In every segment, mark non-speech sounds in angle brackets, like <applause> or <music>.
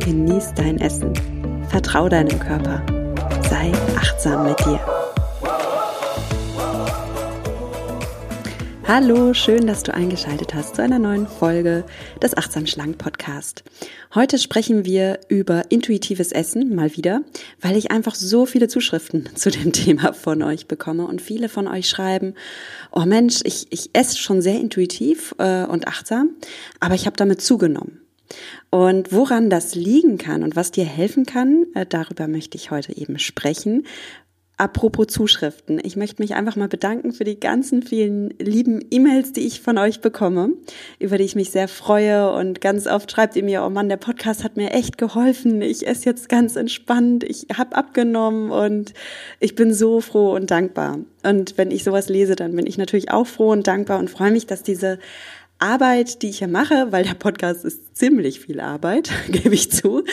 genieß dein Essen, vertrau deinem Körper, sei achtsam mit dir. Hallo, schön, dass du eingeschaltet hast zu einer neuen Folge des Achtsam Schlank Podcast. Heute sprechen wir über intuitives Essen mal wieder, weil ich einfach so viele Zuschriften <laughs> zu dem Thema von euch bekomme und viele von euch schreiben, oh Mensch, ich, ich esse schon sehr intuitiv äh, und achtsam, aber ich habe damit zugenommen. Und woran das liegen kann und was dir helfen kann, äh, darüber möchte ich heute eben sprechen, Apropos Zuschriften. Ich möchte mich einfach mal bedanken für die ganzen vielen lieben E-Mails, die ich von euch bekomme, über die ich mich sehr freue. Und ganz oft schreibt ihr mir, oh Mann, der Podcast hat mir echt geholfen. Ich esse jetzt ganz entspannt. Ich habe abgenommen und ich bin so froh und dankbar. Und wenn ich sowas lese, dann bin ich natürlich auch froh und dankbar und freue mich, dass diese Arbeit, die ich hier mache, weil der Podcast ist ziemlich viel Arbeit, <laughs> gebe ich zu.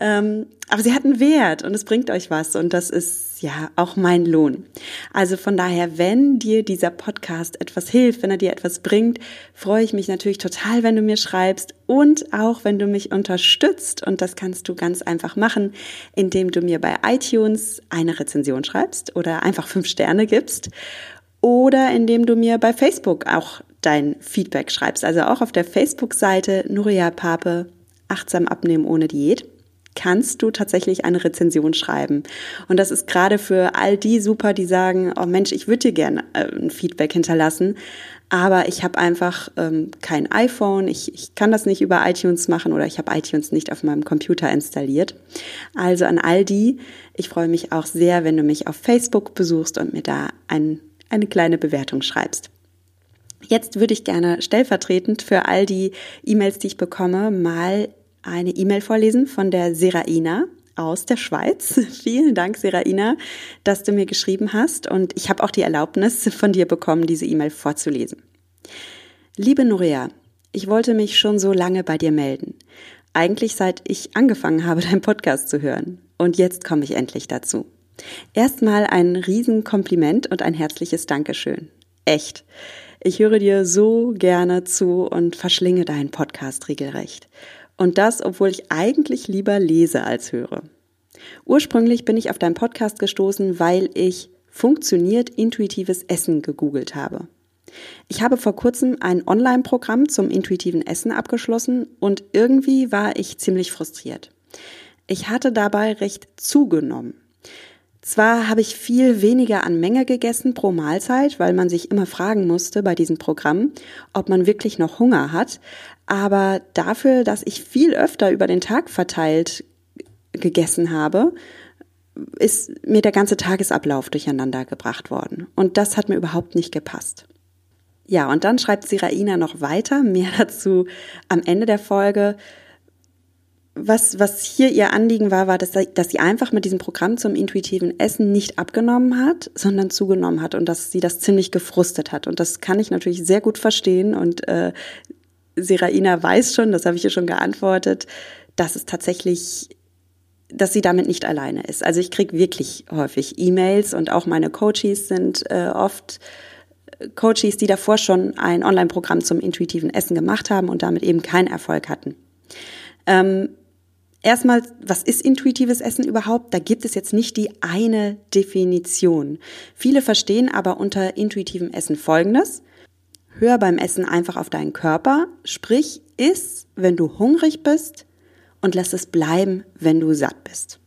Ähm, aber sie hat einen Wert und es bringt euch was und das ist ja auch mein Lohn. Also von daher, wenn dir dieser Podcast etwas hilft, wenn er dir etwas bringt, freue ich mich natürlich total, wenn du mir schreibst und auch wenn du mich unterstützt und das kannst du ganz einfach machen, indem du mir bei iTunes eine Rezension schreibst oder einfach fünf Sterne gibst oder indem du mir bei Facebook auch dein Feedback schreibst. Also auch auf der Facebook-Seite Nuria Pape Achtsam abnehmen ohne Diät kannst du tatsächlich eine Rezension schreiben. Und das ist gerade für all die super, die sagen, oh Mensch, ich würde dir gerne äh, ein Feedback hinterlassen, aber ich habe einfach ähm, kein iPhone, ich, ich kann das nicht über iTunes machen oder ich habe iTunes nicht auf meinem Computer installiert. Also an all die, ich freue mich auch sehr, wenn du mich auf Facebook besuchst und mir da ein, eine kleine Bewertung schreibst. Jetzt würde ich gerne stellvertretend für all die E-Mails, die ich bekomme, mal eine E-Mail vorlesen von der Seraina aus der Schweiz. <laughs> Vielen Dank, Seraina, dass du mir geschrieben hast und ich habe auch die Erlaubnis von dir bekommen, diese E-Mail vorzulesen. Liebe Nuria, ich wollte mich schon so lange bei dir melden. Eigentlich seit ich angefangen habe, deinen Podcast zu hören. Und jetzt komme ich endlich dazu. Erstmal ein Riesenkompliment und ein herzliches Dankeschön. Echt. Ich höre dir so gerne zu und verschlinge deinen Podcast regelrecht. Und das, obwohl ich eigentlich lieber lese als höre. Ursprünglich bin ich auf deinen Podcast gestoßen, weil ich funktioniert intuitives Essen gegoogelt habe. Ich habe vor kurzem ein Online-Programm zum intuitiven Essen abgeschlossen und irgendwie war ich ziemlich frustriert. Ich hatte dabei recht zugenommen. Zwar habe ich viel weniger an Menge gegessen pro Mahlzeit, weil man sich immer fragen musste bei diesem Programm, ob man wirklich noch Hunger hat, aber dafür, dass ich viel öfter über den Tag verteilt gegessen habe, ist mir der ganze Tagesablauf durcheinander gebracht worden. Und das hat mir überhaupt nicht gepasst. Ja, und dann schreibt Siraina noch weiter, mehr <laughs> dazu am Ende der Folge was, was hier ihr Anliegen war, war, dass, dass sie einfach mit diesem Programm zum intuitiven Essen nicht abgenommen hat, sondern zugenommen hat und dass sie das ziemlich gefrustet hat. Und das kann ich natürlich sehr gut verstehen. Und äh, Seraina weiß schon, das habe ich ihr schon geantwortet, dass es tatsächlich dass sie damit nicht alleine ist. Also ich kriege wirklich häufig E-Mails und auch meine Coaches sind äh, oft Coaches, die davor schon ein Online-Programm zum intuitiven Essen gemacht haben und damit eben keinen Erfolg hatten. Ähm, Erstmal, was ist intuitives Essen überhaupt? Da gibt es jetzt nicht die eine Definition. Viele verstehen aber unter intuitivem Essen Folgendes. Hör beim Essen einfach auf deinen Körper, sprich, iss, wenn du hungrig bist und lass es bleiben, wenn du satt bist.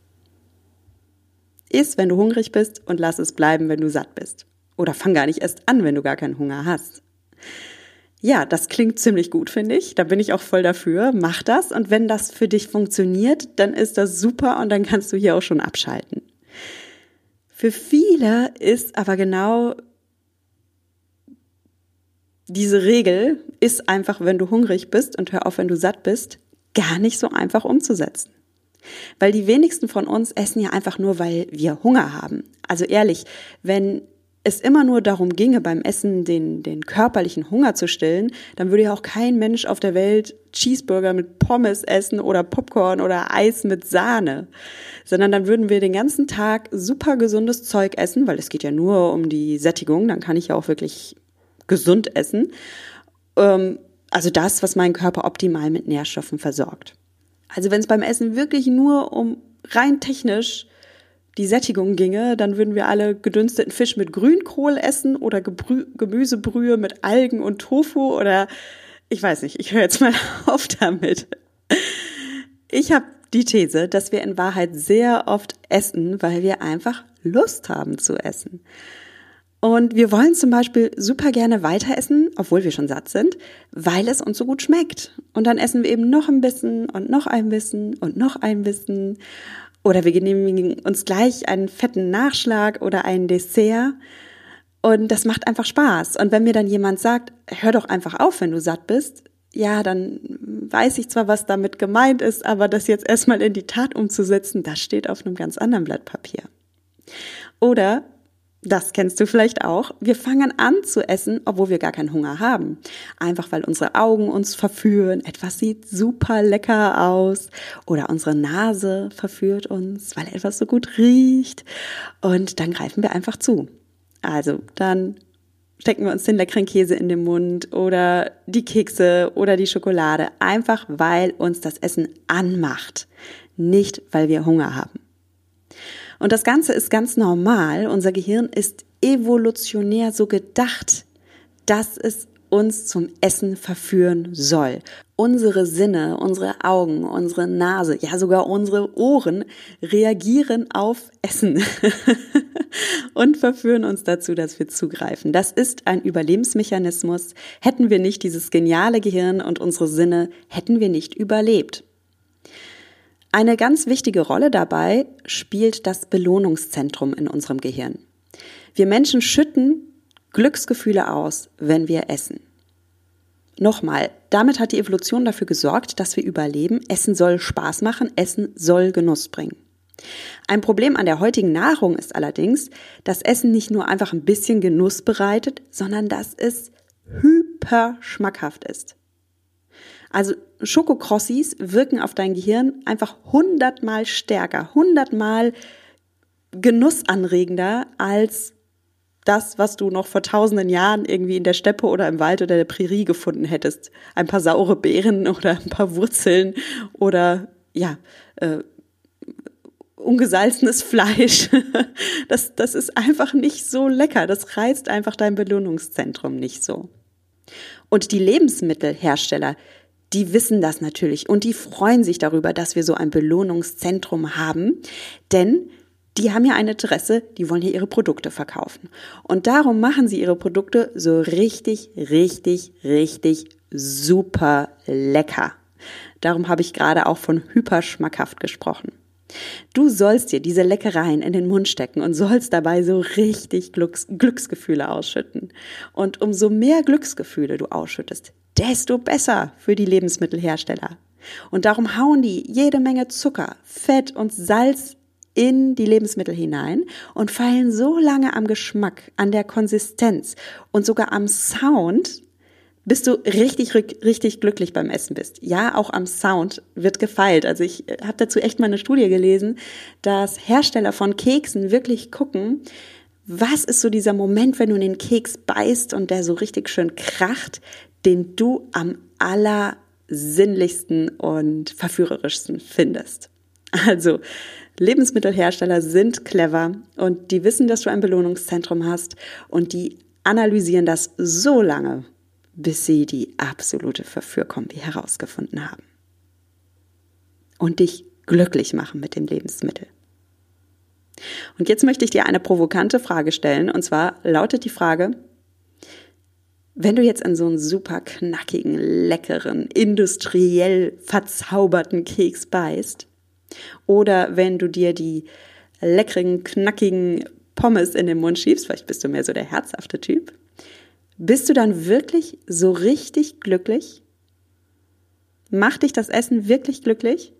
Iss, wenn du hungrig bist und lass es bleiben, wenn du satt bist. Oder fang gar nicht erst an, wenn du gar keinen Hunger hast. Ja, das klingt ziemlich gut, finde ich. Da bin ich auch voll dafür. Mach das. Und wenn das für dich funktioniert, dann ist das super und dann kannst du hier auch schon abschalten. Für viele ist aber genau diese Regel ist einfach, wenn du hungrig bist und hör auf, wenn du satt bist, gar nicht so einfach umzusetzen. Weil die wenigsten von uns essen ja einfach nur, weil wir Hunger haben. Also ehrlich, wenn es immer nur darum ginge, beim Essen den, den körperlichen Hunger zu stillen, dann würde ja auch kein Mensch auf der Welt Cheeseburger mit Pommes essen oder Popcorn oder Eis mit Sahne, sondern dann würden wir den ganzen Tag super gesundes Zeug essen, weil es geht ja nur um die Sättigung, dann kann ich ja auch wirklich gesund essen. Ähm, also das, was meinen Körper optimal mit Nährstoffen versorgt. Also wenn es beim Essen wirklich nur um rein technisch die Sättigung ginge, dann würden wir alle gedünsteten Fisch mit Grünkohl essen oder Gebrü Gemüsebrühe mit Algen und Tofu oder ich weiß nicht, ich höre jetzt mal <laughs> auf damit. Ich habe die These, dass wir in Wahrheit sehr oft essen, weil wir einfach Lust haben zu essen. Und wir wollen zum Beispiel super gerne weiter essen, obwohl wir schon satt sind, weil es uns so gut schmeckt. Und dann essen wir eben noch ein bisschen und noch ein bisschen und noch ein bisschen. Oder wir genehmigen uns gleich einen fetten Nachschlag oder ein Dessert. Und das macht einfach Spaß. Und wenn mir dann jemand sagt, hör doch einfach auf, wenn du satt bist, ja, dann weiß ich zwar, was damit gemeint ist, aber das jetzt erstmal in die Tat umzusetzen, das steht auf einem ganz anderen Blatt Papier. Oder das kennst du vielleicht auch. Wir fangen an zu essen, obwohl wir gar keinen Hunger haben. Einfach weil unsere Augen uns verführen. Etwas sieht super lecker aus. Oder unsere Nase verführt uns, weil etwas so gut riecht. Und dann greifen wir einfach zu. Also dann stecken wir uns den leckeren Käse in den Mund oder die Kekse oder die Schokolade. Einfach weil uns das Essen anmacht. Nicht weil wir Hunger haben. Und das Ganze ist ganz normal. Unser Gehirn ist evolutionär so gedacht, dass es uns zum Essen verführen soll. Unsere Sinne, unsere Augen, unsere Nase, ja sogar unsere Ohren reagieren auf Essen <laughs> und verführen uns dazu, dass wir zugreifen. Das ist ein Überlebensmechanismus. Hätten wir nicht dieses geniale Gehirn und unsere Sinne, hätten wir nicht überlebt. Eine ganz wichtige Rolle dabei spielt das Belohnungszentrum in unserem Gehirn. Wir Menschen schütten Glücksgefühle aus, wenn wir essen. Nochmal, damit hat die Evolution dafür gesorgt, dass wir überleben. Essen soll Spaß machen, Essen soll Genuss bringen. Ein Problem an der heutigen Nahrung ist allerdings, dass Essen nicht nur einfach ein bisschen Genuss bereitet, sondern dass es hyper schmackhaft ist. Also Schokokrossis wirken auf dein Gehirn einfach hundertmal stärker, hundertmal genussanregender als das, was du noch vor tausenden Jahren irgendwie in der Steppe oder im Wald oder der Prärie gefunden hättest. Ein paar saure Beeren <laughs> oder ein paar Wurzeln oder ja, äh, ungesalzenes Fleisch. <laughs> Das, das ist einfach nicht so lecker. Das reizt einfach dein Belohnungszentrum nicht so. Und die Lebensmittelhersteller, die wissen das natürlich und die freuen sich darüber, dass wir so ein Belohnungszentrum haben, denn die haben ja ein Interesse, die wollen hier ihre Produkte verkaufen. Und darum machen sie ihre Produkte so richtig, richtig, richtig super lecker. Darum habe ich gerade auch von hyperschmackhaft gesprochen. Du sollst dir diese Leckereien in den Mund stecken und sollst dabei so richtig Glücks Glücksgefühle ausschütten. Und umso mehr Glücksgefühle du ausschüttest, desto besser für die Lebensmittelhersteller. Und darum hauen die jede Menge Zucker, Fett und Salz in die Lebensmittel hinein und feilen so lange am Geschmack, an der Konsistenz und sogar am Sound, bis du richtig, richtig glücklich beim Essen bist. Ja, auch am Sound wird gefeilt. Also ich äh, habe dazu echt mal eine Studie gelesen, dass Hersteller von Keksen wirklich gucken, was ist so dieser Moment, wenn du in den Keks beißt und der so richtig schön kracht, den du am allersinnlichsten und verführerischsten findest. Also, Lebensmittelhersteller sind clever und die wissen, dass du ein Belohnungszentrum hast und die analysieren das so lange, bis sie die absolute Verführkombi herausgefunden haben. Und dich glücklich machen mit dem Lebensmittel. Und jetzt möchte ich dir eine provokante Frage stellen, und zwar lautet die Frage, wenn du jetzt in so einen super knackigen, leckeren, industriell verzauberten Keks beißt, oder wenn du dir die leckeren, knackigen Pommes in den Mund schiebst, vielleicht bist du mehr so der herzhafte Typ, bist du dann wirklich so richtig glücklich? Macht dich das Essen wirklich glücklich?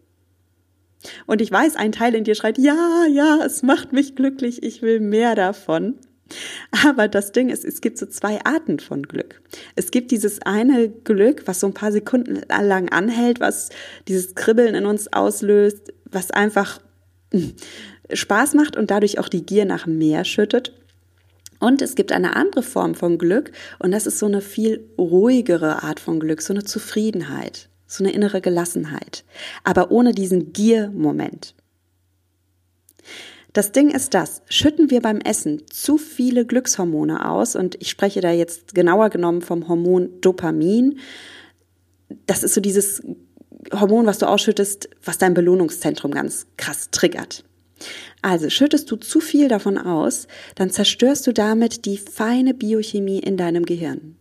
Und ich weiß, ein Teil in dir schreit, ja, ja, es macht mich glücklich, ich will mehr davon. Aber das Ding ist, es gibt so zwei Arten von Glück. Es gibt dieses eine Glück, was so ein paar Sekunden lang anhält, was dieses Kribbeln in uns auslöst, was einfach hm, Spaß macht und dadurch auch die Gier nach mehr schüttet. Und es gibt eine andere Form von Glück und das ist so eine viel ruhigere Art von Glück, so eine Zufriedenheit, so eine innere Gelassenheit, aber ohne diesen Gier-Moment. Das Ding ist das, schütten wir beim Essen zu viele Glückshormone aus und ich spreche da jetzt genauer genommen vom Hormon Dopamin. Das ist so dieses Hormon, was du ausschüttest, was dein Belohnungszentrum ganz krass triggert. Also schüttest du zu viel davon aus, dann zerstörst du damit die feine Biochemie in deinem Gehirn.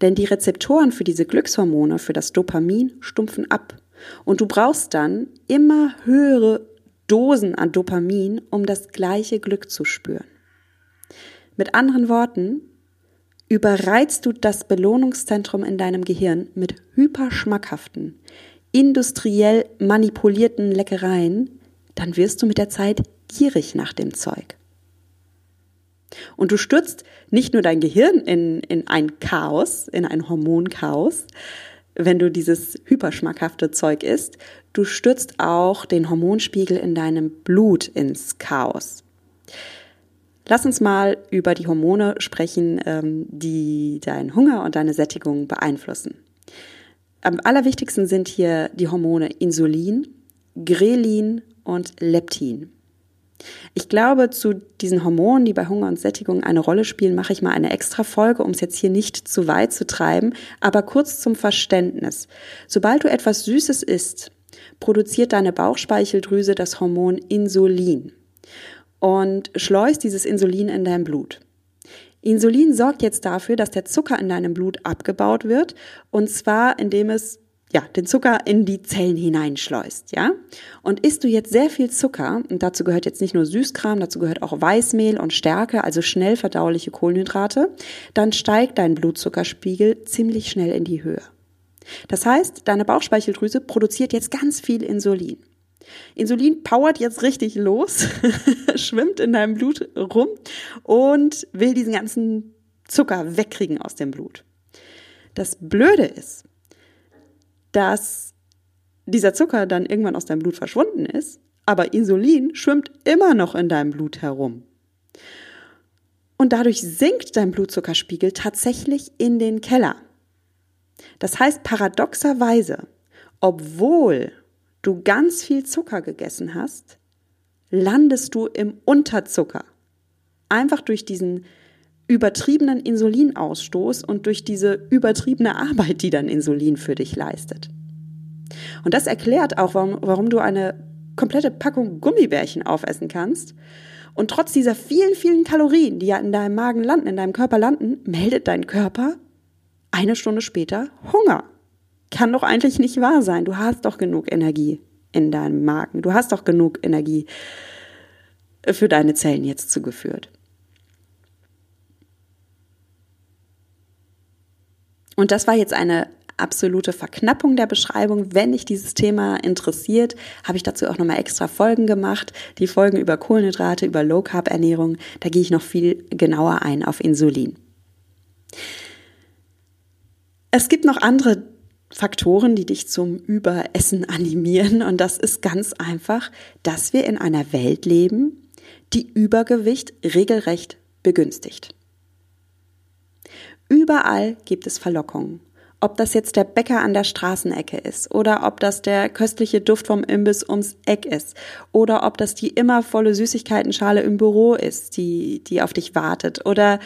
Denn die Rezeptoren für diese Glückshormone, für das Dopamin, stumpfen ab. Und du brauchst dann immer höhere Dosen an Dopamin, um das gleiche Glück zu spüren. Mit anderen Worten, überreizt du das Belohnungszentrum in deinem Gehirn mit hyperschmackhaften, industriell manipulierten Leckereien, dann wirst du mit der Zeit gierig nach dem Zeug. Und du stürzt nicht nur dein Gehirn in, in ein Chaos, in ein Hormonchaos, wenn du dieses hyperschmackhafte Zeug isst, du stürzt auch den Hormonspiegel in deinem Blut ins Chaos. Lass uns mal über die Hormone sprechen, ähm, die deinen Hunger und deine Sättigung beeinflussen. Am allerwichtigsten sind hier die Hormone Insulin, Grelin und Leptin. Ich glaube, zu diesen Hormonen, die bei Hunger und Sättigung eine Rolle spielen, mache ich mal eine extra Folge, um es jetzt hier nicht zu weit zu treiben. Aber kurz zum Verständnis. Sobald du etwas Süßes isst, produziert deine Bauchspeicheldrüse das Hormon Insulin und schleust dieses Insulin in dein Blut. Insulin sorgt jetzt dafür, dass der Zucker in deinem Blut abgebaut wird und zwar indem es ja, den Zucker in die Zellen hineinschleust, ja? Und isst du jetzt sehr viel Zucker, und dazu gehört jetzt nicht nur Süßkram, dazu gehört auch Weißmehl und Stärke, also schnell verdauliche Kohlenhydrate, dann steigt dein Blutzuckerspiegel ziemlich schnell in die Höhe. Das heißt, deine Bauchspeicheldrüse produziert jetzt ganz viel Insulin. Insulin powert jetzt richtig los, <laughs> schwimmt in deinem Blut rum und will diesen ganzen Zucker wegkriegen aus dem Blut. Das Blöde ist, dass dieser Zucker dann irgendwann aus deinem Blut verschwunden ist, aber Insulin schwimmt immer noch in deinem Blut herum. Und dadurch sinkt dein Blutzuckerspiegel tatsächlich in den Keller. Das heißt paradoxerweise, obwohl du ganz viel Zucker gegessen hast, landest du im Unterzucker. Einfach durch diesen übertriebenen Insulinausstoß und durch diese übertriebene Arbeit, die dann Insulin für dich leistet. Und das erklärt auch, warum, warum du eine komplette Packung Gummibärchen aufessen kannst. Und trotz dieser vielen, vielen Kalorien, die ja in deinem Magen landen, in deinem Körper landen, meldet dein Körper eine Stunde später Hunger. Kann doch eigentlich nicht wahr sein. Du hast doch genug Energie in deinem Magen. Du hast doch genug Energie für deine Zellen jetzt zugeführt. Und das war jetzt eine absolute Verknappung der Beschreibung. Wenn dich dieses Thema interessiert, habe ich dazu auch nochmal extra Folgen gemacht. Die Folgen über Kohlenhydrate, über Low Carb Ernährung. Da gehe ich noch viel genauer ein auf Insulin. Es gibt noch andere Faktoren, die dich zum Überessen animieren. Und das ist ganz einfach, dass wir in einer Welt leben, die Übergewicht regelrecht begünstigt. Überall gibt es Verlockungen. Ob das jetzt der Bäcker an der Straßenecke ist oder ob das der köstliche Duft vom Imbiss ums Eck ist oder ob das die immer volle Süßigkeitenschale im Büro ist, die, die auf dich wartet oder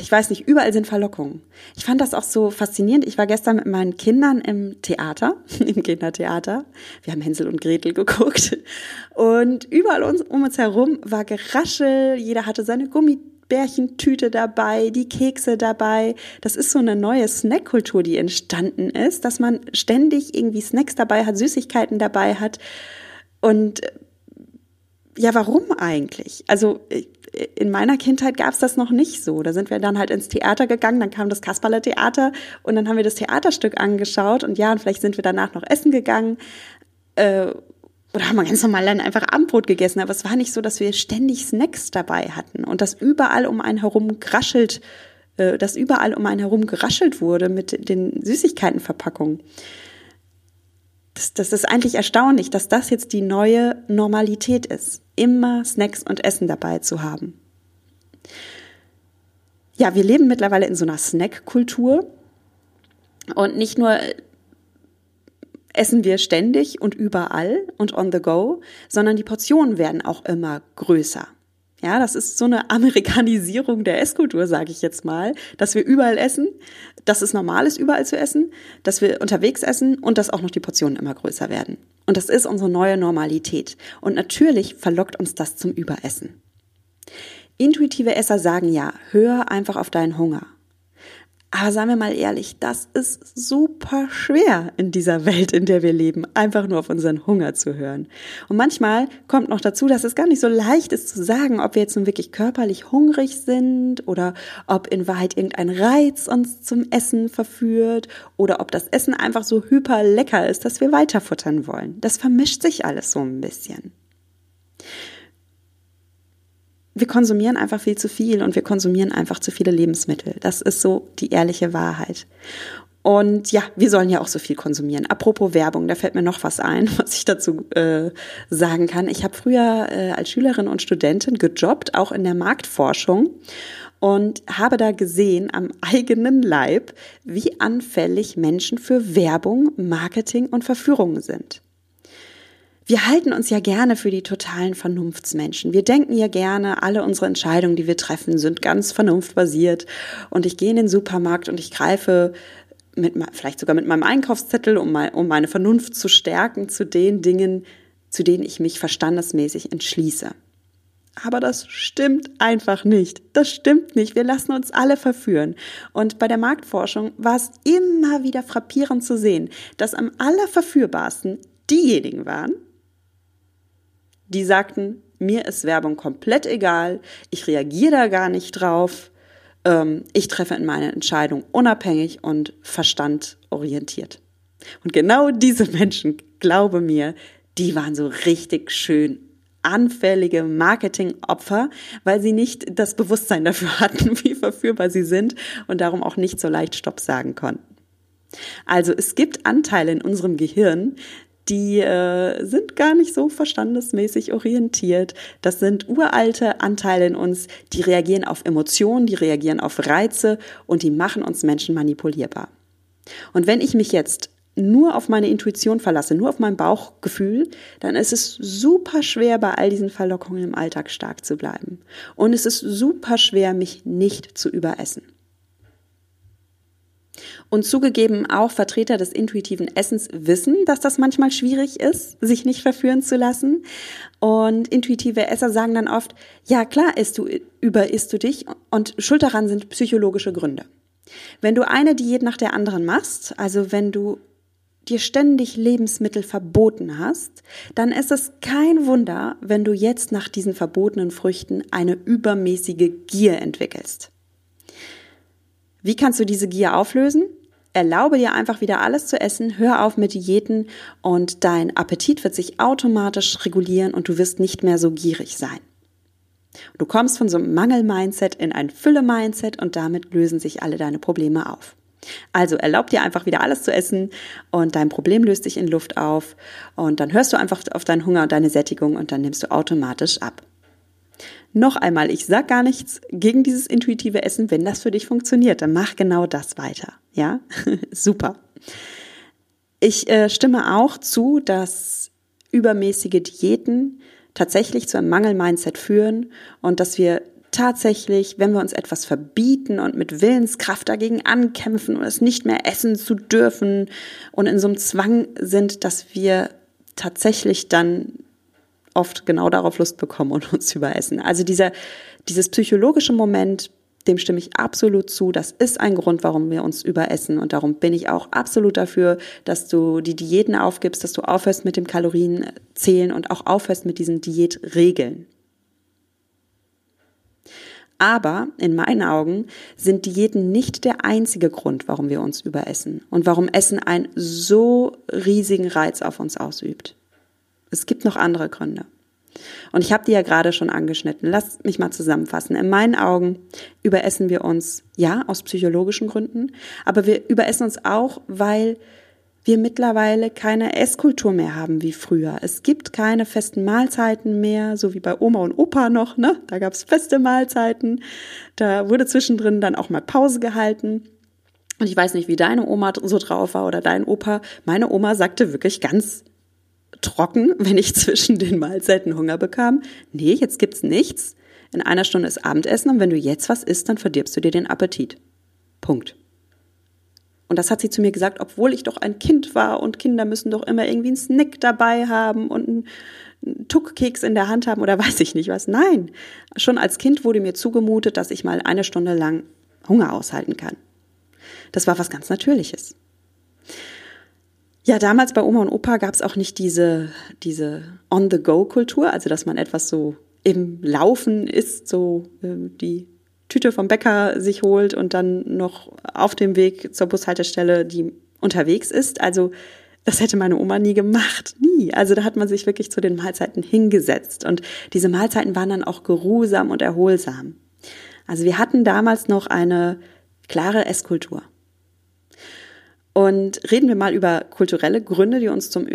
ich weiß nicht, überall sind Verlockungen. Ich fand das auch so faszinierend. Ich war gestern mit meinen Kindern im Theater, <laughs> im Kindertheater. Wir haben Hänsel und Gretel geguckt. Und überall um uns herum war Geraschel. Jeder hatte seine Gummibärchentüte dabei, die Kekse dabei. Das ist so eine neue Snackkultur, die entstanden ist, dass man ständig irgendwie Snacks dabei hat, Süßigkeiten dabei hat. Und ja, warum eigentlich? Also in meiner Kindheit gab es das noch nicht so. Da sind wir dann halt ins Theater gegangen, dann kam das Kasperle Theater und dann haben wir das Theaterstück angeschaut und ja, und vielleicht sind wir danach noch essen gegangen. Äh, oder haben wir ganz normal dann einfach Abendbrot gegessen. Aber es war nicht so, dass wir ständig Snacks dabei hatten und dass überall um einen herum geraschelt, äh, dass überall um einen herum geraschelt wurde mit den Süßigkeitenverpackungen. Das, das ist eigentlich erstaunlich, dass das jetzt die neue Normalität ist, immer Snacks und Essen dabei zu haben. Ja, wir leben mittlerweile in so einer Snack-Kultur und nicht nur essen wir ständig und überall und on the go, sondern die Portionen werden auch immer größer. Ja, das ist so eine Amerikanisierung der Esskultur, sage ich jetzt mal, dass wir überall essen, dass es normal ist, überall zu essen, dass wir unterwegs essen und dass auch noch die Portionen immer größer werden. Und das ist unsere neue Normalität. Und natürlich verlockt uns das zum Überessen. Intuitive Esser sagen ja, hör einfach auf deinen Hunger. Aber sagen wir mal ehrlich, das ist super schwer in dieser Welt, in der wir leben, einfach nur auf unseren Hunger zu hören. Und manchmal kommt noch dazu, dass es gar nicht so leicht ist zu sagen, ob wir jetzt nun wirklich körperlich hungrig sind oder ob in Wahrheit irgendein Reiz uns zum Essen verführt oder ob das Essen einfach so hyper lecker ist, dass wir weiterfuttern wollen. Das vermischt sich alles so ein bisschen wir konsumieren einfach viel zu viel und wir konsumieren einfach zu viele Lebensmittel. Das ist so die ehrliche Wahrheit. Und ja, wir sollen ja auch so viel konsumieren. Apropos Werbung, da fällt mir noch was ein, <laughs> was ich dazu äh, sagen kann. Ich habe früher äh, als Schülerin und Studentin gejobbt, auch in der Marktforschung und habe da gesehen am eigenen Leib, wie anfällig Menschen für Werbung, Marketing und Verführung sind. Wir halten uns ja gerne für die totalen Vernunftsmenschen. Wir denken ja gerne, alle unsere Entscheidungen, die wir treffen, sind ganz vernunftbasiert. Und ich gehe in den Supermarkt und ich greife mit, vielleicht sogar mit meinem Einkaufszettel, um, mein, um meine Vernunft zu stärken, zu den Dingen, zu denen ich mich verstandesmäßig entschließe. Aber das stimmt einfach nicht. Das stimmt nicht. Wir lassen uns alle verführen. Und bei der Marktforschung war es immer wieder frappierend zu sehen, dass am allerverführbarsten diejenigen waren, die sagten, mir ist Werbung komplett egal, ich reagiere da gar nicht drauf, ähm, ich treffe in meine Entscheidung unabhängig und verstandorientiert. Und genau diese <laughs> Menschen, glaube mir, die waren so richtig schön anfällige Marketingopfer, weil sie nicht das Bewusstsein dafür <laughs> hatten, wie verführbar sie sind und darum auch nicht so leicht Stopp sagen konnten. Also es gibt Anteile in unserem Gehirn, die äh, sind gar nicht so verstandesmäßig orientiert. Das sind uralte Anteile in uns, die reagieren auf Emotionen, die reagieren auf Reize und die machen uns Menschen manipulierbar. Und wenn ich mich jetzt nur auf meine Intuition verlasse, nur auf mein Bauchgefühl, dann ist es super schwer, bei all diesen Verlockungen im Alltag stark zu bleiben. Und es ist super schwer, mich nicht zu überessen. Und zugegeben, auch Vertreter des intuitiven Essens wissen, dass das manchmal schwierig ist, sich nicht verführen zu lassen. Und intuitive Esser sagen dann oft, ja klar isst du, überisst du dich und schuld daran sind psychologische Gründe. Wenn du eine Diät nach der anderen machst, also wenn du dir ständig Lebensmittel verboten hast, dann ist es kein Wunder, wenn du jetzt nach diesen verbotenen Früchten eine übermäßige Gier entwickelst. Wie kannst du diese Gier auflösen? Erlaube dir einfach wieder alles zu essen, hör auf mit Diäten und dein Appetit wird sich automatisch regulieren und du wirst nicht mehr so gierig sein. Du kommst von so einem Mangel-Mindset in ein Fülle-Mindset und damit lösen sich alle deine Probleme auf. Also erlaub dir einfach wieder alles zu essen und dein Problem löst sich in Luft auf und dann hörst du einfach auf deinen Hunger und deine Sättigung und dann nimmst du automatisch ab. Noch einmal, ich sag gar nichts gegen dieses intuitive Essen. Wenn das für dich funktioniert, dann mach genau das weiter. Ja, <laughs> super. Ich äh, stimme auch zu, dass übermäßige Diäten tatsächlich zu einem Mangel-Mindset führen und dass wir tatsächlich, wenn wir uns etwas verbieten und mit Willenskraft dagegen ankämpfen und es nicht mehr essen zu dürfen und in so einem Zwang sind, dass wir tatsächlich dann oft genau darauf Lust bekommen und <laughs> uns überessen. Also dieser, dieses psychologische Moment, dem stimme ich absolut zu. Das ist ein Grund, warum wir uns überessen. Und darum bin ich auch absolut dafür, dass du die Diäten aufgibst, dass du aufhörst mit dem Kalorienzählen und auch aufhörst mit diesen Diätregeln. Aber in meinen Augen sind Diäten nicht der einzige Grund, warum wir uns überessen und warum Essen einen so riesigen Reiz auf uns ausübt. Es gibt noch andere Gründe. Und ich habe die ja gerade schon angeschnitten. Lass mich mal zusammenfassen. In meinen Augen überessen wir uns, ja, aus psychologischen Gründen, aber wir überessen uns auch, weil wir mittlerweile keine Esskultur mehr haben wie früher. Es gibt keine festen Mahlzeiten mehr, so wie bei Oma und Opa noch, ne? Da gab es feste Mahlzeiten. Da wurde zwischendrin dann auch mal Pause gehalten. Und ich weiß nicht, wie deine Oma so drauf war oder dein Opa. Meine Oma sagte wirklich ganz trocken, <laughs> wenn ich zwischen den Mahlzeiten Hunger bekam. Nee, jetzt gibt's nichts. In einer Stunde ist Abendessen und wenn du jetzt was isst, dann verdirbst du dir den Appetit. Punkt. Und das hat sie zu mir gesagt, obwohl ich doch ein Kind war und Kinder müssen doch immer irgendwie einen Snack dabei haben und einen Tuckkeks in der Hand haben oder <laughs> weiß ich nicht was. Nein, schon als Kind wurde mir zugemutet, dass ich mal eine Stunde lang Hunger aushalten kann. Das war was ganz Natürliches. Ja, damals bei Oma und Opa gab es auch nicht diese, diese On-the-Go-Kultur, also dass man etwas so im Laufen isst, so äh, die Tüte vom Bäcker sich holt und dann noch auf dem Weg zur Bushaltestelle die unterwegs ist. Also das hätte meine Oma nie gemacht, nie. Also da hat man sich wirklich zu den Mahlzeiten hingesetzt und diese Mahlzeiten waren dann auch geruhsam und erholsam. Also wir hatten damals noch eine klare Esskultur. Und reden wir mal über kulturelle Gründe, die uns zum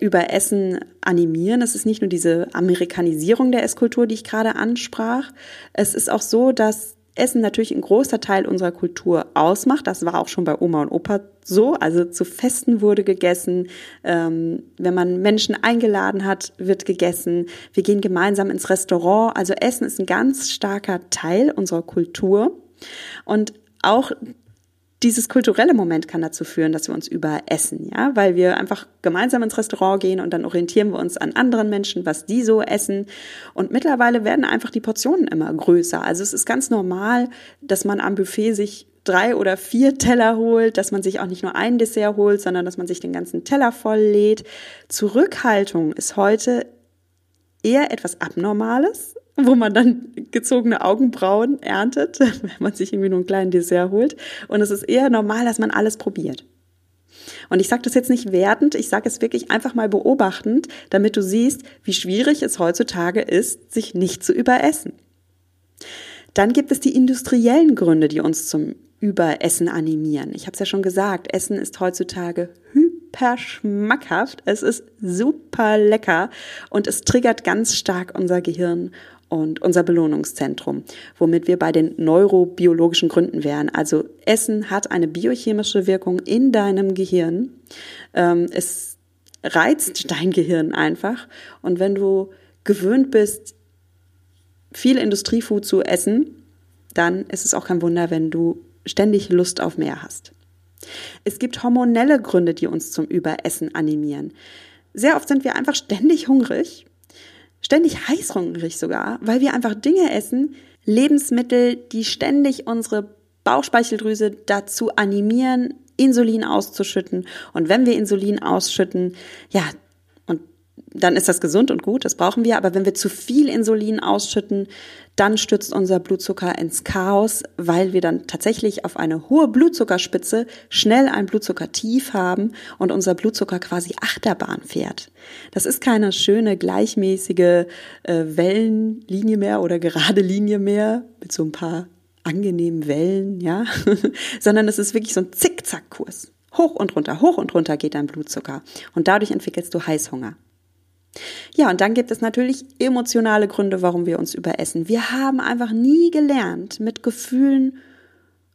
Überessen animieren. Es ist nicht nur diese Amerikanisierung der Esskultur, die ich gerade ansprach. Es ist auch so, dass Essen natürlich ein großer Teil unserer Kultur ausmacht. Das war auch schon bei Oma und Opa so. Also zu Festen wurde gegessen. Ähm, wenn man Menschen eingeladen hat, wird gegessen. Wir gehen gemeinsam ins Restaurant. Also Essen ist ein ganz starker Teil unserer Kultur. Und auch dieses kulturelle Moment kann dazu führen, dass wir uns überessen, ja, weil wir einfach gemeinsam ins Restaurant gehen und dann orientieren wir uns an anderen Menschen, was die so essen. Und mittlerweile werden einfach die Portionen immer größer. Also es ist ganz normal, dass man am Buffet sich drei oder vier Teller holt, dass man sich auch nicht nur ein Dessert holt, sondern dass man sich den ganzen Teller voll lädt. Zurückhaltung ist heute eher etwas Abnormales, <laughs> wo man dann gezogene Augenbrauen erntet, <laughs> wenn man sich irgendwie nur einen kleinen Dessert holt. Und es ist eher normal, dass man alles probiert. Und ich sage das jetzt nicht wertend, ich sage es wirklich einfach mal beobachtend, damit du siehst, wie schwierig es heutzutage ist, sich nicht zu überessen. Dann gibt es die industriellen Gründe, die uns zum Überessen animieren. Ich habe es ja schon gesagt, Essen ist heutzutage hyper schmackhaft, es ist super lecker und es triggert ganz stark unser Gehirn und unser Belohnungszentrum, womit wir bei den neurobiologischen Gründen wären. Also Essen hat eine biochemische Wirkung in deinem Gehirn. Ähm, es reizt dein Gehirn einfach. Und wenn du gewöhnt bist, viel Industriefood zu essen, dann ist es auch kein Wunder, wenn du ständig Lust auf mehr hast. Es gibt hormonelle Gründe, die uns zum Überessen animieren. Sehr oft sind wir einfach ständig hungrig ständig heißhungrig sogar, weil wir einfach Dinge essen, Lebensmittel, die ständig unsere Bauchspeicheldrüse dazu animieren, Insulin auszuschütten. Und wenn wir Insulin ausschütten, ja, dann ist das gesund und gut, das brauchen wir. Aber wenn wir zu viel Insulin ausschütten, dann stürzt unser Blutzucker ins Chaos, weil wir dann tatsächlich auf eine hohe Blutzuckerspitze schnell ein Blutzuckertief haben und unser Blutzucker quasi Achterbahn fährt. Das ist keine schöne, gleichmäßige äh, Wellenlinie mehr oder gerade Linie mehr mit so ein paar angenehmen Wellen, ja, <laughs> sondern es ist wirklich so ein Zickzackkurs. Hoch und runter, hoch und runter geht dein Blutzucker. Und dadurch entwickelst du Heißhunger. Ja, und dann gibt es natürlich emotionale Gründe, warum wir uns überessen. Wir haben einfach nie gelernt, mit Gefühlen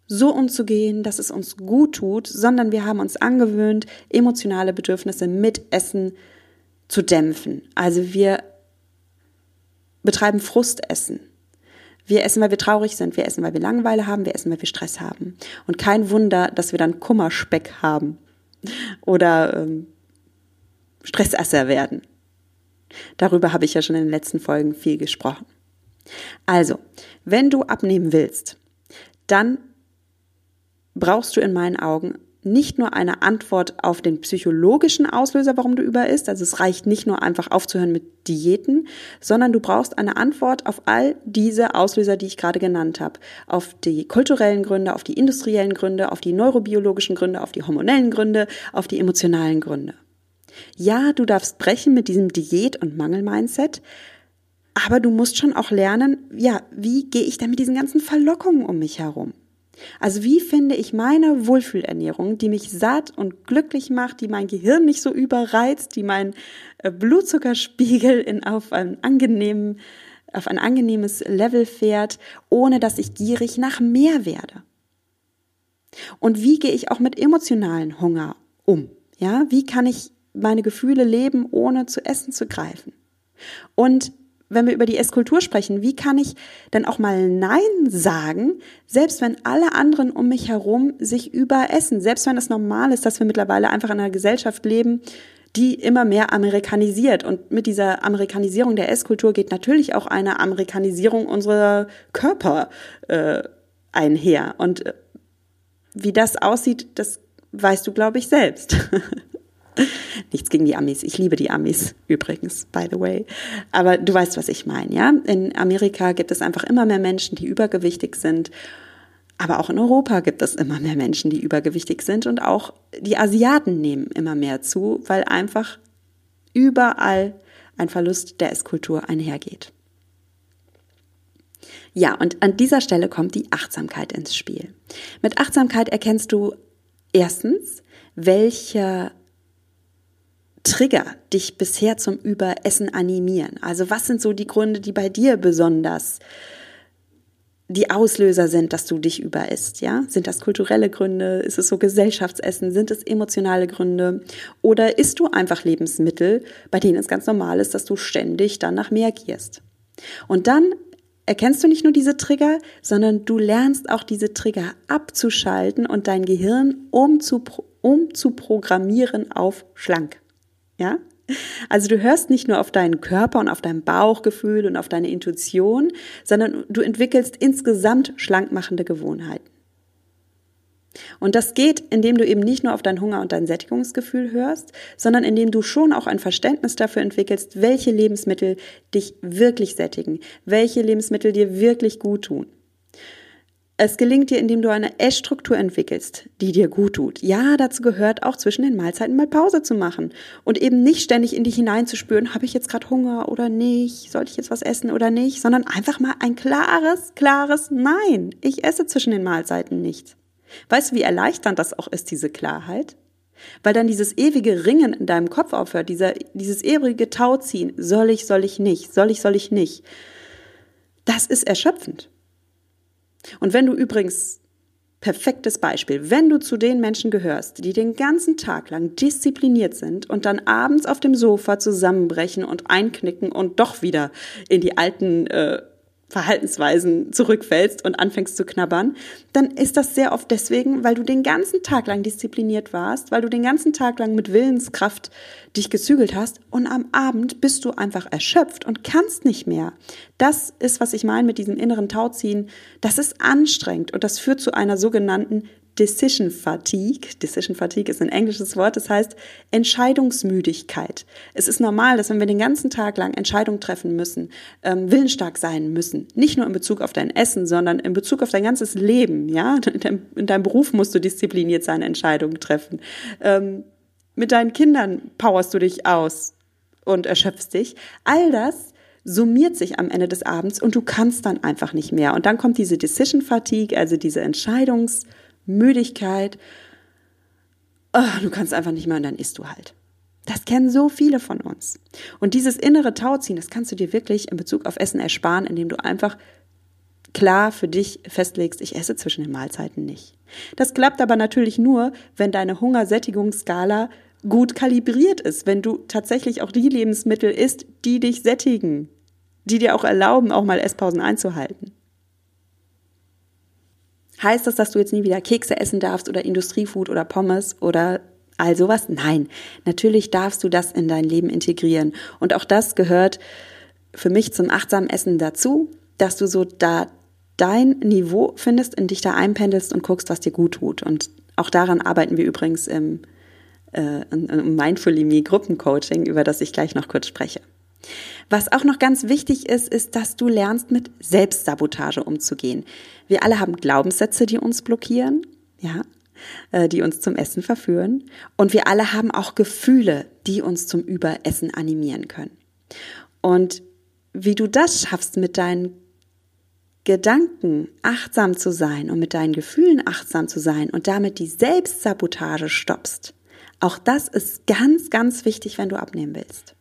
so umzugehen, dass es uns gut tut, sondern wir haben uns angewöhnt, emotionale Bedürfnisse mit Essen zu dämpfen. Also wir betreiben Frustessen. Wir essen, weil wir traurig sind. Wir essen, weil wir Langeweile haben. Wir essen, weil wir Stress haben. Und kein Wunder, dass wir dann Kummerspeck haben oder ähm, Stressesser werden. Darüber habe ich ja schon in den letzten Folgen viel gesprochen. Also, wenn du abnehmen willst, dann brauchst du in meinen Augen nicht nur eine Antwort auf den psychologischen Auslöser, warum du über isst. Also es reicht nicht nur einfach aufzuhören mit Diäten, sondern du brauchst eine Antwort auf all diese Auslöser, die ich gerade genannt habe. Auf die kulturellen Gründe, auf die industriellen Gründe, auf die neurobiologischen Gründe, auf die hormonellen Gründe, auf die emotionalen Gründe. Ja, du darfst brechen mit diesem Diät- und Mangel-Mindset, aber du musst schon auch lernen, ja, wie gehe ich denn mit diesen ganzen Verlockungen um mich herum? Also wie finde ich meine Wohlfühlernährung, die mich satt und glücklich macht, die mein Gehirn nicht so überreizt, die mein äh, Blutzuckerspiegel in, auf, ein angenehmen, auf ein angenehmes Level fährt, ohne dass ich gierig nach mehr werde? Und wie gehe ich auch mit emotionalen Hunger um? Ja, wie kann ich meine Gefühle leben, ohne zu essen zu greifen? Und wenn wir über die Esskultur sprechen, wie kann ich dann auch mal Nein sagen, selbst wenn alle anderen um mich herum sich überessen, selbst wenn es normal ist, dass wir mittlerweile einfach in einer Gesellschaft leben, die immer mehr amerikanisiert. Und mit dieser Amerikanisierung der Esskultur geht natürlich auch eine Amerikanisierung unserer Körper äh, einher. Und äh, wie das aussieht, das weißt du, glaube ich, selbst. <laughs> <laughs> Nichts gegen die Amis. Ich liebe die Amis übrigens, by the way. Aber du weißt, was ich meine, ja? In Amerika gibt es einfach immer mehr Menschen, die übergewichtig sind. Aber auch in Europa gibt es immer mehr Menschen, die übergewichtig sind und auch die Asiaten nehmen immer mehr zu, weil einfach überall ein Verlust der Esskultur einhergeht. Ja, und an dieser Stelle kommt die Achtsamkeit ins Spiel. Mit Achtsamkeit erkennst du erstens, welche Trigger dich bisher zum Überessen animieren? Also was sind so die Gründe, die bei dir besonders die Auslöser sind, dass du dich überisst, ja? Sind das kulturelle Gründe? Ist es so Gesellschaftsessen? Sind es emotionale Gründe? Oder isst du einfach Lebensmittel, bei denen es ganz normal ist, dass du ständig dann nach mehr gehst? Und dann erkennst du nicht nur diese Trigger, sondern du lernst auch diese Trigger abzuschalten und dein Gehirn umzuprogrammieren um auf schlank. Ja? Also du hörst nicht nur auf deinen Körper und auf dein Bauchgefühl und auf deine Intuition, sondern du entwickelst insgesamt schlankmachende Gewohnheiten. Und das geht, indem du eben nicht nur auf deinen Hunger und dein Sättigungsgefühl hörst, sondern indem du schon auch ein Verständnis dafür entwickelst, welche Lebensmittel dich wirklich sättigen, welche Lebensmittel dir wirklich gut tun. Es gelingt dir, indem du eine Essstruktur entwickelst, die dir gut tut. Ja, dazu gehört auch zwischen den Mahlzeiten mal Pause zu machen und eben nicht ständig in dich hineinzuspüren, habe ich jetzt gerade Hunger oder nicht, sollte ich jetzt was essen oder nicht, sondern einfach mal ein klares, klares Nein. Ich esse zwischen den Mahlzeiten nicht. Weißt du, wie erleichternd das auch ist, diese Klarheit? Weil dann dieses ewige Ringen in deinem Kopf aufhört, dieser, dieses ewige Tauziehen, soll ich, soll ich nicht, soll ich, soll ich nicht. Das ist erschöpfend. Und wenn du übrigens, perfektes Beispiel, wenn du zu den Menschen gehörst, die den ganzen Tag lang diszipliniert sind und dann abends auf dem Sofa zusammenbrechen und einknicken und doch wieder in die alten äh, Verhaltensweisen zurückfällst und anfängst zu knabbern, dann ist das sehr oft deswegen, weil du den ganzen Tag lang diszipliniert warst, weil du den ganzen Tag lang mit Willenskraft dich gezügelt hast und am Abend bist du einfach erschöpft und kannst nicht mehr. Das ist, was ich meine mit diesem inneren Tauziehen. Das ist anstrengend und das führt zu einer sogenannten Decision Fatigue. Decision Fatigue ist ein englisches Wort, das heißt Entscheidungsmüdigkeit. Es ist normal, dass wenn wir den ganzen Tag lang Entscheidungen treffen müssen, ähm, willensstark sein müssen, nicht nur in Bezug auf dein Essen, sondern in Bezug auf dein ganzes Leben. Ja, in deinem, in deinem Beruf musst du diszipliniert sein, Entscheidungen treffen. Ähm, mit deinen Kindern powerst du dich aus und erschöpfst dich. All das summiert sich am Ende des Abends und du kannst dann einfach nicht mehr. Und dann kommt diese Decision Fatigue, also diese Entscheidungs Müdigkeit. Oh, du kannst einfach nicht mehr und dann isst du halt. Das kennen so viele von uns. Und dieses innere Tauziehen, das kannst du dir wirklich in Bezug auf Essen ersparen, indem du einfach klar für dich festlegst, ich esse zwischen den Mahlzeiten nicht. Das klappt aber natürlich nur, wenn deine Hungersättigungsskala gut kalibriert ist, wenn du tatsächlich auch die Lebensmittel isst, die dich sättigen, die dir auch erlauben, auch mal Esspausen einzuhalten. Heißt das, dass du jetzt nie wieder Kekse essen darfst oder Industriefood oder Pommes oder all sowas? Nein, natürlich darfst du das in dein Leben integrieren. Und auch das gehört für mich zum achtsamen Essen dazu, dass du so da dein Niveau findest, in dich da einpendelst und guckst, was dir gut tut. Und Auch daran arbeiten wir übrigens im, äh, im Mindfully Me Gruppencoaching, über das ich gleich noch kurz spreche. Was auch noch ganz wichtig ist, ist, dass du lernst, mit Selbstsabotage umzugehen. Wir alle haben Glaubenssätze, die uns blockieren, ja, äh, die uns zum Essen verführen. Und wir alle haben auch Gefühle, die uns zum Überessen animieren können. Und wie du das schaffst, mit deinen Gedanken achtsam zu sein und mit deinen Gefühlen achtsam zu sein und damit die Selbstsabotage stoppst, auch das ist ganz, ganz wichtig, wenn du abnehmen willst.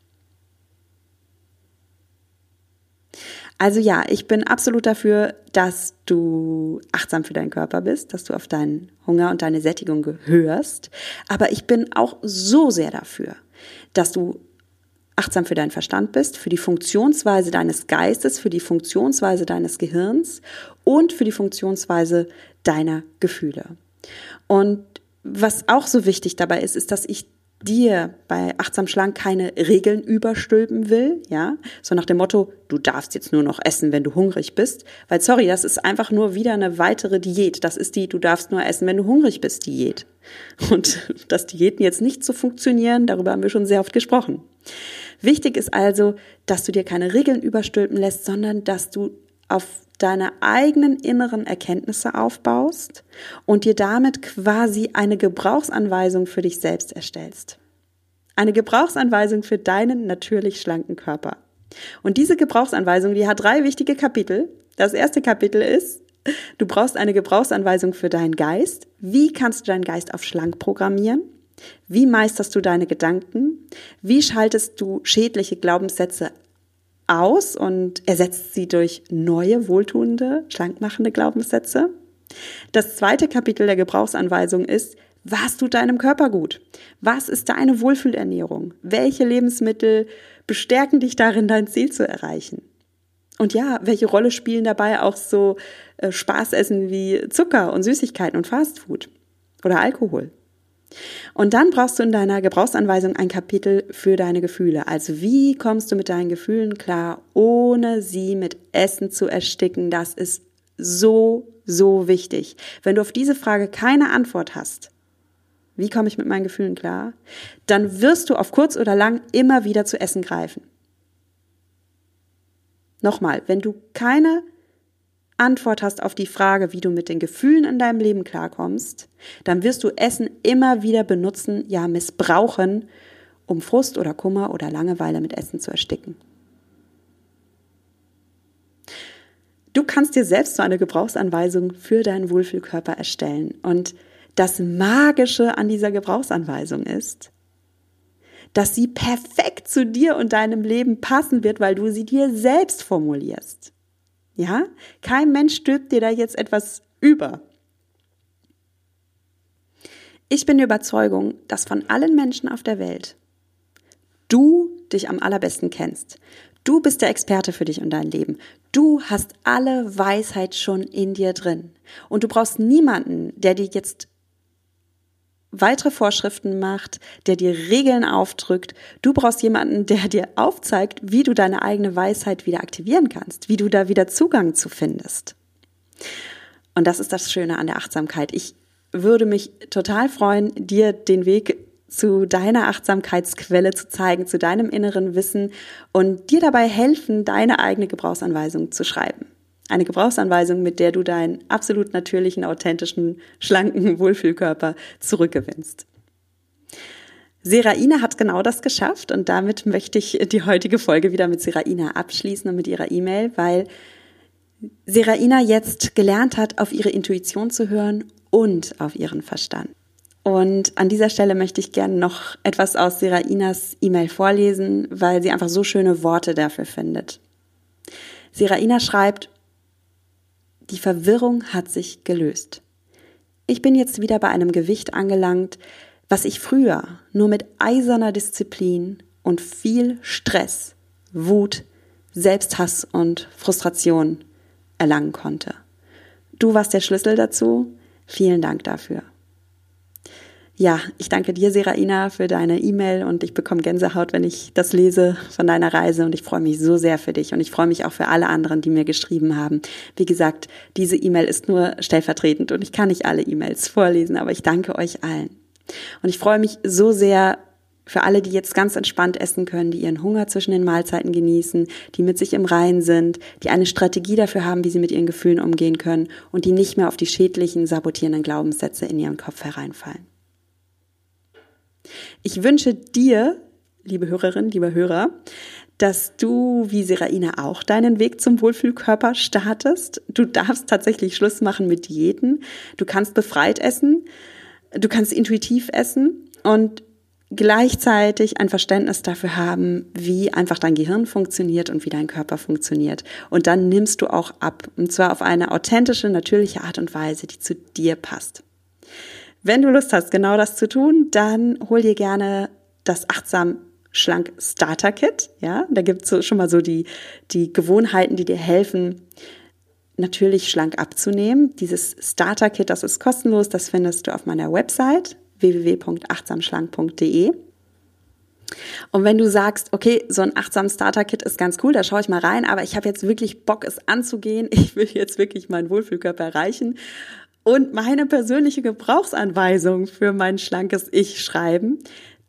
Also ja, ich bin absolut dafür, dass du achtsam für deinen Körper bist, dass du auf deinen Hunger und deine Sättigung gehörst. Aber ich bin auch so sehr dafür, dass du achtsam für deinen Verstand bist, für die Funktionsweise deines Geistes, für die Funktionsweise deines Gehirns und für die Funktionsweise deiner Gefühle. Und was auch so wichtig dabei ist, ist, dass ich dir bei achtsam schlank keine Regeln überstülpen will, ja, so nach dem Motto, du darfst jetzt nur noch essen, wenn du hungrig bist, weil sorry, das ist einfach nur wieder eine weitere Diät. Das ist die, du darfst nur essen, wenn du hungrig bist, Diät. Und <laughs> dass Diäten jetzt nicht so funktionieren, darüber haben wir schon sehr oft gesprochen. Wichtig ist also, dass du dir keine Regeln überstülpen lässt, sondern dass du auf deine eigenen inneren Erkenntnisse aufbaust und dir damit quasi eine Gebrauchsanweisung für dich selbst erstellst. Eine Gebrauchsanweisung für deinen natürlich schlanken Körper. Und diese Gebrauchsanweisung, die hat drei wichtige Kapitel. Das erste Kapitel ist, du brauchst eine Gebrauchsanweisung für deinen Geist. Wie kannst du deinen Geist auf schlank programmieren? Wie meisterst du deine Gedanken? Wie schaltest du schädliche Glaubenssätze aus und ersetzt sie durch neue, wohltuende, schlankmachende Glaubenssätze. Das zweite Kapitel der Gebrauchsanweisung ist, was tut deinem Körper gut? Was ist deine Wohlfühlernährung? Welche Lebensmittel bestärken dich darin, dein Ziel zu erreichen? Und ja, welche Rolle spielen dabei auch so äh, Spaßessen wie Zucker und Süßigkeiten und Fastfood oder Alkohol? Und dann brauchst du in deiner Gebrauchsanweisung ein Kapitel für deine Gefühle. Also wie kommst du mit deinen Gefühlen klar, ohne sie mit Essen zu ersticken? Das ist so, so wichtig. Wenn du auf diese Frage keine Antwort hast, wie komme ich mit meinen Gefühlen klar, dann wirst du auf kurz oder lang immer wieder zu Essen greifen. Nochmal, wenn du keine Antwort hast auf die Frage, wie du mit den Gefühlen in deinem Leben klarkommst, dann wirst du Essen immer wieder benutzen, ja missbrauchen, um Frust oder Kummer oder Langeweile mit Essen zu ersticken. Du kannst dir selbst so eine Gebrauchsanweisung für deinen Wohlfühlkörper erstellen. Und das Magische an dieser Gebrauchsanweisung ist, dass sie perfekt zu dir und deinem Leben passen wird, weil du sie dir selbst formulierst. Ja? Kein Mensch stülpt dir da jetzt etwas über. Ich bin der Überzeugung, dass von allen Menschen auf der Welt du dich am allerbesten kennst. Du bist der Experte für dich und dein Leben. Du hast alle Weisheit schon in dir drin. Und du brauchst niemanden, der dir jetzt weitere Vorschriften macht, der dir Regeln aufdrückt. Du brauchst jemanden, der dir aufzeigt, wie du deine eigene Weisheit wieder aktivieren kannst, wie du da wieder Zugang zu findest. Und das ist das Schöne an der Achtsamkeit. Ich würde mich total freuen, dir den Weg zu deiner Achtsamkeitsquelle zu zeigen, zu deinem inneren Wissen und dir dabei helfen, deine eigene Gebrauchsanweisung zu schreiben. Eine Gebrauchsanweisung, mit der du deinen absolut natürlichen, authentischen, schlanken Wohlfühlkörper zurückgewinnst. Seraina hat genau das geschafft und damit möchte ich die heutige Folge wieder mit Seraina abschließen und mit ihrer E-Mail, weil Seraina jetzt gelernt hat, auf ihre Intuition zu hören und auf ihren Verstand. Und an dieser Stelle möchte ich gerne noch etwas aus Serainas E-Mail vorlesen, weil sie einfach so schöne Worte dafür findet. Seraina schreibt, die Verwirrung hat sich gelöst. Ich bin jetzt wieder bei einem Gewicht angelangt, was ich früher nur mit eiserner Disziplin und viel Stress, Wut, Selbsthass und Frustration erlangen konnte. Du warst der Schlüssel dazu. Vielen Dank dafür. Ja, ich danke dir, Seraina, für deine E-Mail und ich bekomme Gänsehaut, wenn ich das lese von deiner Reise und ich freue mich so sehr für dich und ich freue mich auch für alle anderen, die mir geschrieben haben. Wie gesagt, diese E-Mail ist nur stellvertretend und ich kann nicht alle E-Mails vorlesen, aber ich danke euch allen. Und ich freue mich so sehr für alle, die jetzt ganz entspannt essen können, die ihren Hunger zwischen den Mahlzeiten genießen, die mit sich im Reinen sind, die eine Strategie dafür haben, wie sie mit ihren Gefühlen umgehen können und die nicht mehr auf die schädlichen, sabotierenden Glaubenssätze in ihren Kopf hereinfallen. Ich wünsche dir, liebe Hörerin, lieber Hörer, dass du wie Seraina auch deinen Weg zum Wohlfühlkörper startest. Du darfst tatsächlich Schluss machen mit Diäten. Du kannst befreit essen. Du kannst intuitiv essen und gleichzeitig ein Verständnis dafür haben, wie einfach dein Gehirn funktioniert und wie dein Körper funktioniert. Und dann nimmst du auch ab. Und zwar auf eine authentische, natürliche Art und Weise, die zu dir passt. Wenn du Lust hast, genau das zu tun, dann hol dir gerne das achtsam schlank Starter Kit. Ja, da gibt's so, schon mal so die, die Gewohnheiten, die dir helfen, natürlich schlank abzunehmen. Dieses Starter Kit, das ist kostenlos. Das findest du auf meiner Website www.achtsamschlank.de. Und wenn du sagst, okay, so ein achtsam Starter Kit ist ganz cool, da schaue ich mal rein, aber ich habe jetzt wirklich Bock, es anzugehen. <laughs> Ich will jetzt wirklich meinen Wohlfühlkörper erreichen und meine persönliche Gebrauchsanweisung für mein schlankes Ich schreiben,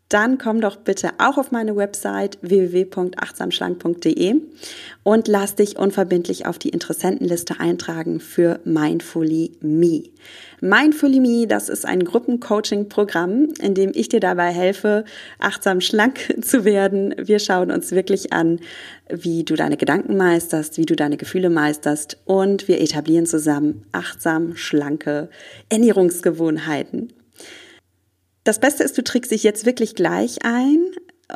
dann komm doch bitte auch auf meine Website www.achtsamschlank.de und lass dich unverbindlich auf die Interessentenliste eintragen für Mindfully Me. Mindfully Me, das ist ein Gruppencoaching-Programm, in dem ich dir dabei helfe, achtsam schlank <laughs> zu werden. Wir schauen uns wirklich an, wie du deine Gedanken meisterst, wie du deine Gefühle meisterst und wir etablieren zusammen achtsam schlanke Ernährungsgewohnheiten. Das Beste ist, du trägst dich jetzt wirklich gleich ein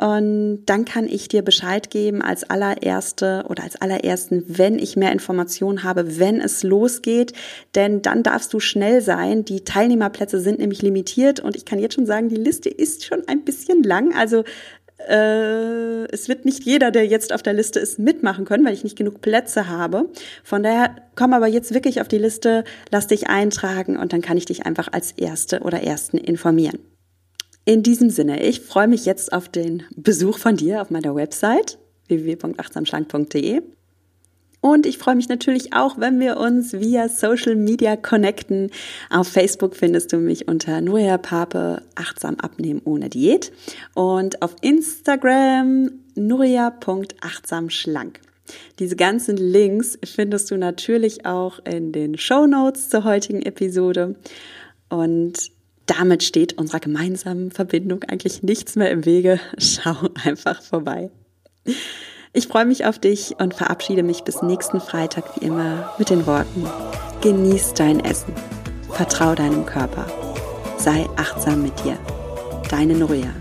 und dann kann ich dir Bescheid geben als allererste oder als allerersten, wenn ich mehr Informationen habe, wenn es losgeht. Denn dann darfst du schnell sein. Die Teilnehmerplätze sind nämlich limitiert und ich kann jetzt schon sagen, die Liste ist schon ein bisschen lang. Also äh, es wird nicht jeder, der jetzt auf der Liste ist, mitmachen können, weil ich nicht genug Plätze habe. Von daher komm aber jetzt wirklich auf die Liste, lass dich eintragen und dann kann ich dich einfach als Erste oder Ersten informieren. In diesem Sinne, ich freue mich jetzt auf den Besuch von dir auf meiner Website www.achtsamschlank.de. Und ich freue mich natürlich auch, wenn wir uns via Social Media connecten. Auf Facebook findest du mich unter Nuria Pape achtsam abnehmen ohne Diät und auf Instagram nuria.achtsamschlank. Diese ganzen Links findest du natürlich auch in den Show Notes zur heutigen Episode. Und damit steht unserer gemeinsamen Verbindung eigentlich nichts mehr im Wege. Schau einfach vorbei. Ich freue mich auf dich und verabschiede mich bis nächsten Freitag wie immer mit den Worten, genieß dein Essen, vertrau deinem Körper, sei achtsam mit dir. Deine Nuria.